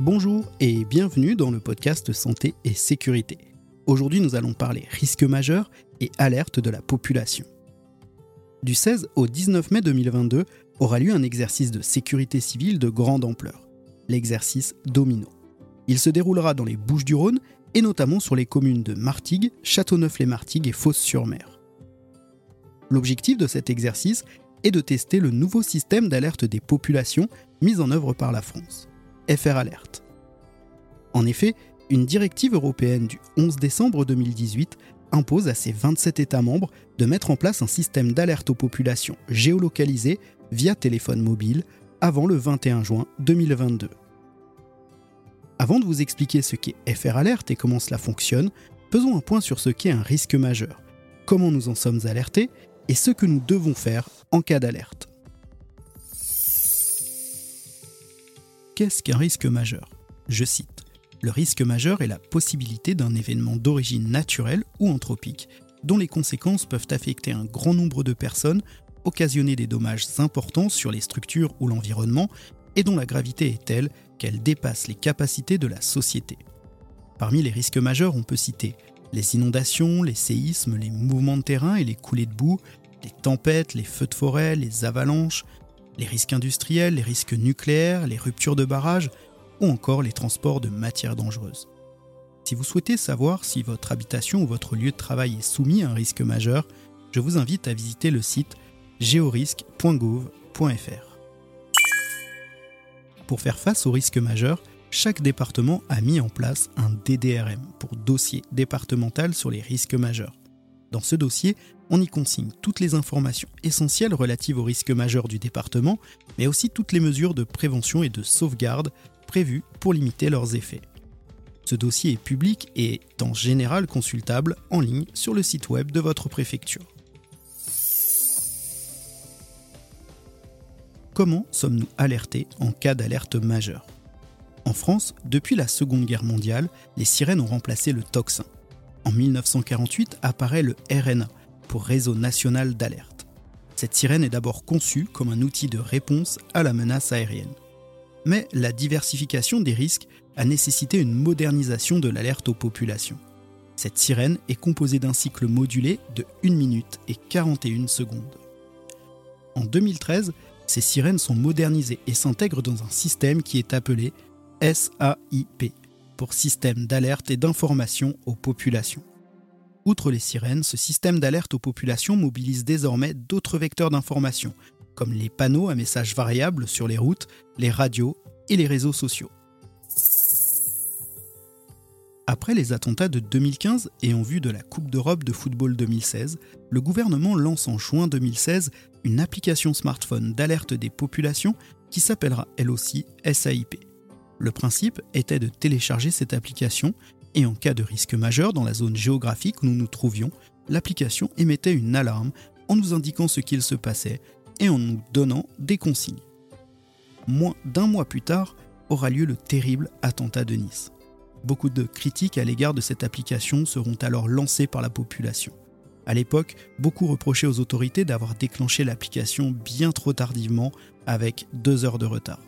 Bonjour et bienvenue dans le podcast Santé et Sécurité. Aujourd'hui, nous allons parler risques majeurs et alerte de la population. Du 16 au 19 mai 2022 aura lieu un exercice de sécurité civile de grande ampleur, l'exercice Domino. Il se déroulera dans les Bouches-du-Rhône et notamment sur les communes de Martigues, Châteauneuf-les-Martigues et Fos-sur-Mer. L'objectif de cet exercice est de tester le nouveau système d'alerte des populations mis en œuvre par la France, FR Alert. En effet, une directive européenne du 11 décembre 2018 impose à ses 27 États membres de mettre en place un système d'alerte aux populations géolocalisées via téléphone mobile avant le 21 juin 2022. Avant de vous expliquer ce qu'est FR Alert et comment cela fonctionne, faisons un point sur ce qu'est un risque majeur, comment nous en sommes alertés et ce que nous devons faire en cas d'alerte. Qu'est-ce qu'un risque majeur? Je cite. Le risque majeur est la possibilité d'un événement d'origine naturelle ou anthropique dont les conséquences peuvent affecter un grand nombre de personnes, occasionner des dommages importants sur les structures ou l'environnement et dont la gravité est telle qu'elle dépasse les capacités de la société. Parmi les risques majeurs, on peut citer les inondations, les séismes, les mouvements de terrain et les coulées de boue, les tempêtes, les feux de forêt, les avalanches, les risques industriels, les risques nucléaires, les ruptures de barrages ou encore les transports de matières dangereuses. Si vous souhaitez savoir si votre habitation ou votre lieu de travail est soumis à un risque majeur, je vous invite à visiter le site georisque.gouv.fr. Pour faire face aux risques majeurs, chaque département a mis en place un DDRM pour dossier départemental sur les risques majeurs. Dans ce dossier, on y consigne toutes les informations essentielles relatives aux risques majeurs du département, mais aussi toutes les mesures de prévention et de sauvegarde prévues pour limiter leurs effets. Ce dossier est public et est en général consultable en ligne sur le site web de votre préfecture. Comment sommes-nous alertés en cas d'alerte majeure? En France, depuis la Seconde Guerre mondiale, les sirènes ont remplacé le tocsin. En 1948 apparaît le RNA, pour Réseau national d'alerte. Cette sirène est d'abord conçue comme un outil de réponse à la menace aérienne. Mais la diversification des risques a nécessité une modernisation de l'alerte aux populations. Cette sirène est composée d'un cycle modulé de 1 minute et 41 secondes. En 2013, ces sirènes sont modernisées et s'intègrent dans un système qui est appelé SAIP, pour Système d'alerte et d'information aux populations. Outre les sirènes, ce système d'alerte aux populations mobilise désormais d'autres vecteurs d'information, comme les panneaux à messages variables sur les routes, les radios et les réseaux sociaux. Après les attentats de 2015 et en vue de la Coupe d'Europe de football 2016, le gouvernement lance en juin 2016 une application smartphone d'alerte des populations qui s'appellera elle aussi SAIP. Le principe était de télécharger cette application et en cas de risque majeur dans la zone géographique où nous nous trouvions, l'application émettait une alarme en nous indiquant ce qu'il se passait et en nous donnant des consignes. Moins d'un mois plus tard aura lieu le terrible attentat de Nice. Beaucoup de critiques à l'égard de cette application seront alors lancées par la population. À l'époque, beaucoup reprochaient aux autorités d'avoir déclenché l'application bien trop tardivement avec deux heures de retard.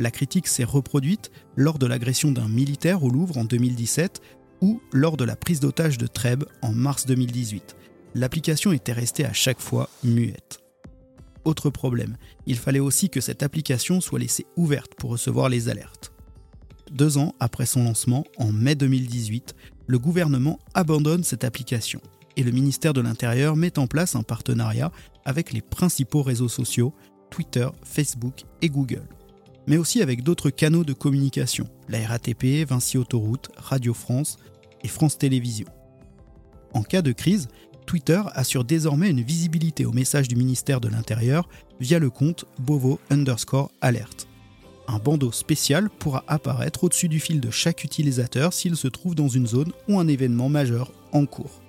La critique s'est reproduite lors de l'agression d'un militaire au Louvre en 2017 ou lors de la prise d'otage de Trèbes en mars 2018. L'application était restée à chaque fois muette. Autre problème, il fallait aussi que cette application soit laissée ouverte pour recevoir les alertes. Deux ans après son lancement, en mai 2018, le gouvernement abandonne cette application et le ministère de l'Intérieur met en place un partenariat avec les principaux réseaux sociaux, Twitter, Facebook et Google mais aussi avec d'autres canaux de communication, la RATP, Vinci Autoroute, Radio France et France Télévisions. En cas de crise, Twitter assure désormais une visibilité au message du ministère de l'Intérieur via le compte Bovo underscore alert. Un bandeau spécial pourra apparaître au-dessus du fil de chaque utilisateur s'il se trouve dans une zone ou un événement majeur en cours.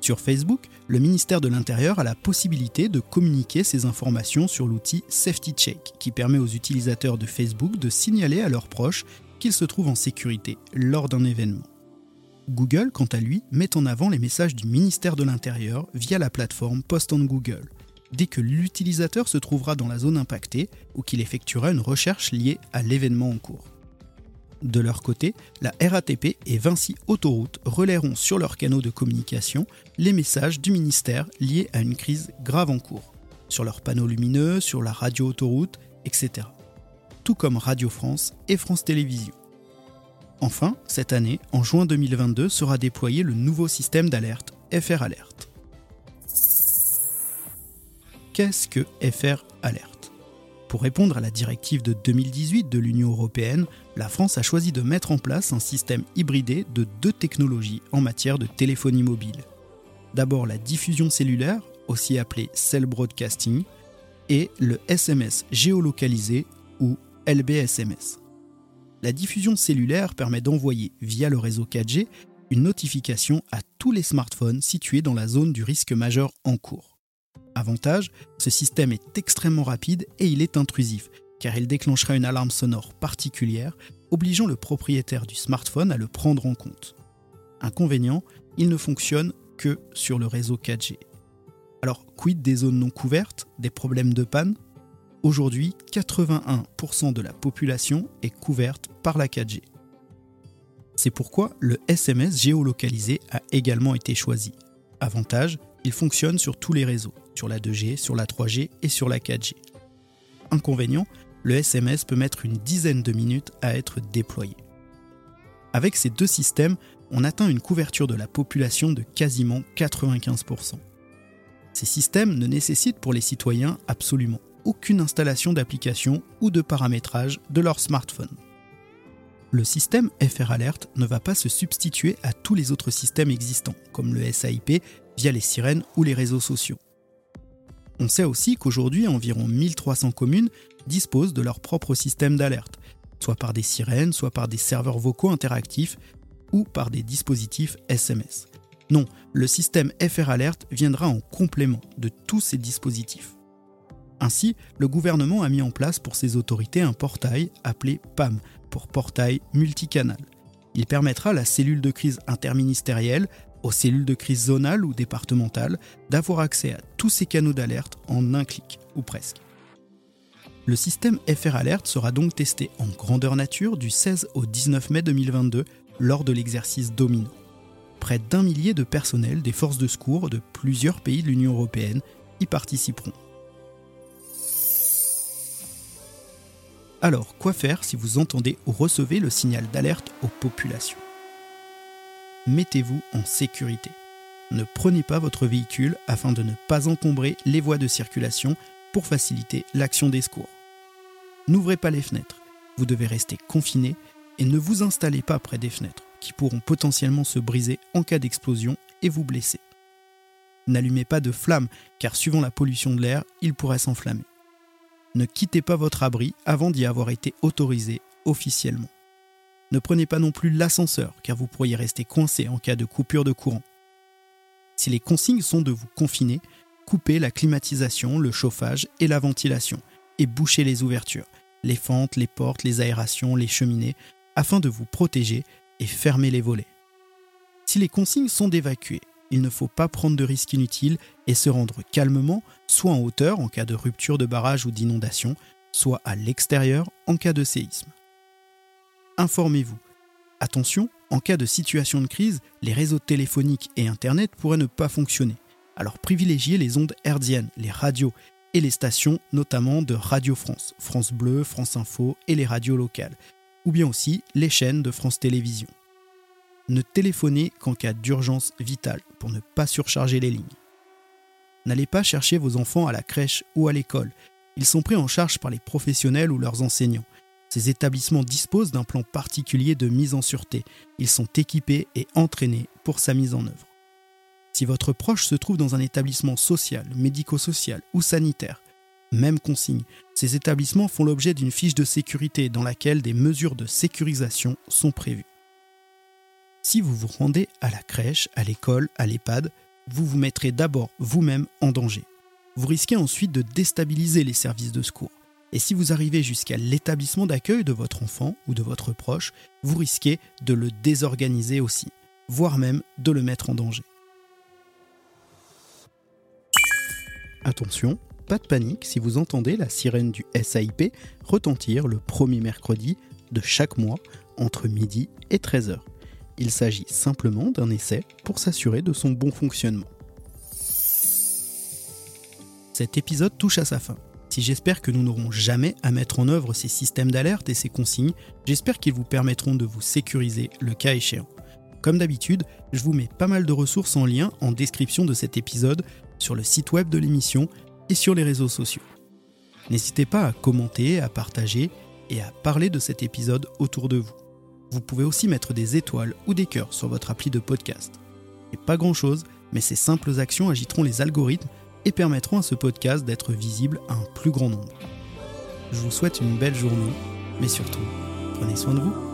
Sur Facebook, le ministère de l'Intérieur a la possibilité de communiquer ces informations sur l'outil Safety Check, qui permet aux utilisateurs de Facebook de signaler à leurs proches qu'ils se trouvent en sécurité lors d'un événement. Google, quant à lui, met en avant les messages du ministère de l'Intérieur via la plateforme Post on Google, dès que l'utilisateur se trouvera dans la zone impactée ou qu'il effectuera une recherche liée à l'événement en cours. De leur côté, la RATP et Vinci Autoroute relaieront sur leurs canaux de communication les messages du ministère liés à une crise grave en cours, sur leurs panneaux lumineux, sur la radio autoroute, etc. Tout comme Radio France et France Télévisions. Enfin, cette année, en juin 2022, sera déployé le nouveau système d'alerte FR Alert. Qu'est-ce que FR Alert? Pour répondre à la directive de 2018 de l'Union européenne, la France a choisi de mettre en place un système hybridé de deux technologies en matière de téléphonie mobile. D'abord la diffusion cellulaire, aussi appelée cell broadcasting, et le SMS géolocalisé ou LBSMS. La diffusion cellulaire permet d'envoyer via le réseau 4G une notification à tous les smartphones situés dans la zone du risque majeur en cours. Avantage, ce système est extrêmement rapide et il est intrusif, car il déclenchera une alarme sonore particulière, obligeant le propriétaire du smartphone à le prendre en compte. Inconvénient, il ne fonctionne que sur le réseau 4G. Alors, quid des zones non couvertes, des problèmes de panne? Aujourd'hui, 81% de la population est couverte par la 4G. C'est pourquoi le SMS géolocalisé a également été choisi. Avantage, il fonctionne sur tous les réseaux, sur la 2G, sur la 3G et sur la 4G. Inconvénient, le SMS peut mettre une dizaine de minutes à être déployé. Avec ces deux systèmes, on atteint une couverture de la population de quasiment 95%. Ces systèmes ne nécessitent pour les citoyens absolument aucune installation d'application ou de paramétrage de leur smartphone. Le système FR Alert ne va pas se substituer à tous les autres systèmes existants, comme le SAIP via les sirènes ou les réseaux sociaux. On sait aussi qu'aujourd'hui, environ 1300 communes disposent de leur propre système d'alerte, soit par des sirènes, soit par des serveurs vocaux interactifs ou par des dispositifs SMS. Non, le système FR Alert viendra en complément de tous ces dispositifs. Ainsi, le gouvernement a mis en place pour ses autorités un portail appelé PAM, pour portail multicanal. Il permettra à la cellule de crise interministérielle aux cellules de crise zonales ou départementales d'avoir accès à tous ces canaux d'alerte en un clic, ou presque. Le système FR Alert sera donc testé en grandeur nature du 16 au 19 mai 2022 lors de l'exercice Domino. Près d'un millier de personnels des forces de secours de plusieurs pays de l'Union européenne y participeront. Alors, quoi faire si vous entendez ou recevez le signal d'alerte aux populations? Mettez-vous en sécurité. Ne prenez pas votre véhicule afin de ne pas encombrer les voies de circulation pour faciliter l'action des secours. N'ouvrez pas les fenêtres, vous devez rester confiné et ne vous installez pas près des fenêtres qui pourront potentiellement se briser en cas d'explosion et vous blesser. N'allumez pas de flammes car suivant la pollution de l'air, il pourrait s'enflammer. Ne quittez pas votre abri avant d'y avoir été autorisé officiellement. Ne prenez pas non plus l'ascenseur car vous pourriez rester coincé en cas de coupure de courant. Si les consignes sont de vous confiner, coupez la climatisation, le chauffage et la ventilation et bouchez les ouvertures, les fentes, les portes, les aérations, les cheminées afin de vous protéger et fermer les volets. Si les consignes sont d'évacuer, il ne faut pas prendre de risques inutiles et se rendre calmement, soit en hauteur en cas de rupture de barrage ou d'inondation, soit à l'extérieur en cas de séisme informez-vous. Attention, en cas de situation de crise, les réseaux téléphoniques et Internet pourraient ne pas fonctionner. Alors privilégiez les ondes hertziennes, les radios et les stations notamment de Radio France, France Bleu, France Info et les radios locales, ou bien aussi les chaînes de France Télévisions. Ne téléphonez qu'en cas d'urgence vitale pour ne pas surcharger les lignes. N'allez pas chercher vos enfants à la crèche ou à l'école. Ils sont pris en charge par les professionnels ou leurs enseignants. Ces établissements disposent d'un plan particulier de mise en sûreté. Ils sont équipés et entraînés pour sa mise en œuvre. Si votre proche se trouve dans un établissement social, médico-social ou sanitaire, même consigne, ces établissements font l'objet d'une fiche de sécurité dans laquelle des mesures de sécurisation sont prévues. Si vous vous rendez à la crèche, à l'école, à l'EHPAD, vous vous mettrez d'abord vous-même en danger. Vous risquez ensuite de déstabiliser les services de secours. Et si vous arrivez jusqu'à l'établissement d'accueil de votre enfant ou de votre proche, vous risquez de le désorganiser aussi, voire même de le mettre en danger. Attention, pas de panique si vous entendez la sirène du SAIP retentir le premier mercredi de chaque mois entre midi et 13h. Il s'agit simplement d'un essai pour s'assurer de son bon fonctionnement. Cet épisode touche à sa fin. Si j'espère que nous n'aurons jamais à mettre en œuvre ces systèmes d'alerte et ces consignes, j'espère qu'ils vous permettront de vous sécuriser le cas échéant. Comme d'habitude, je vous mets pas mal de ressources en lien en description de cet épisode sur le site web de l'émission et sur les réseaux sociaux. N'hésitez pas à commenter, à partager et à parler de cet épisode autour de vous. Vous pouvez aussi mettre des étoiles ou des cœurs sur votre appli de podcast. C'est pas grand chose, mais ces simples actions agiteront les algorithmes et permettront à ce podcast d'être visible à un plus grand nombre. Je vous souhaite une belle journée, mais surtout, prenez soin de vous.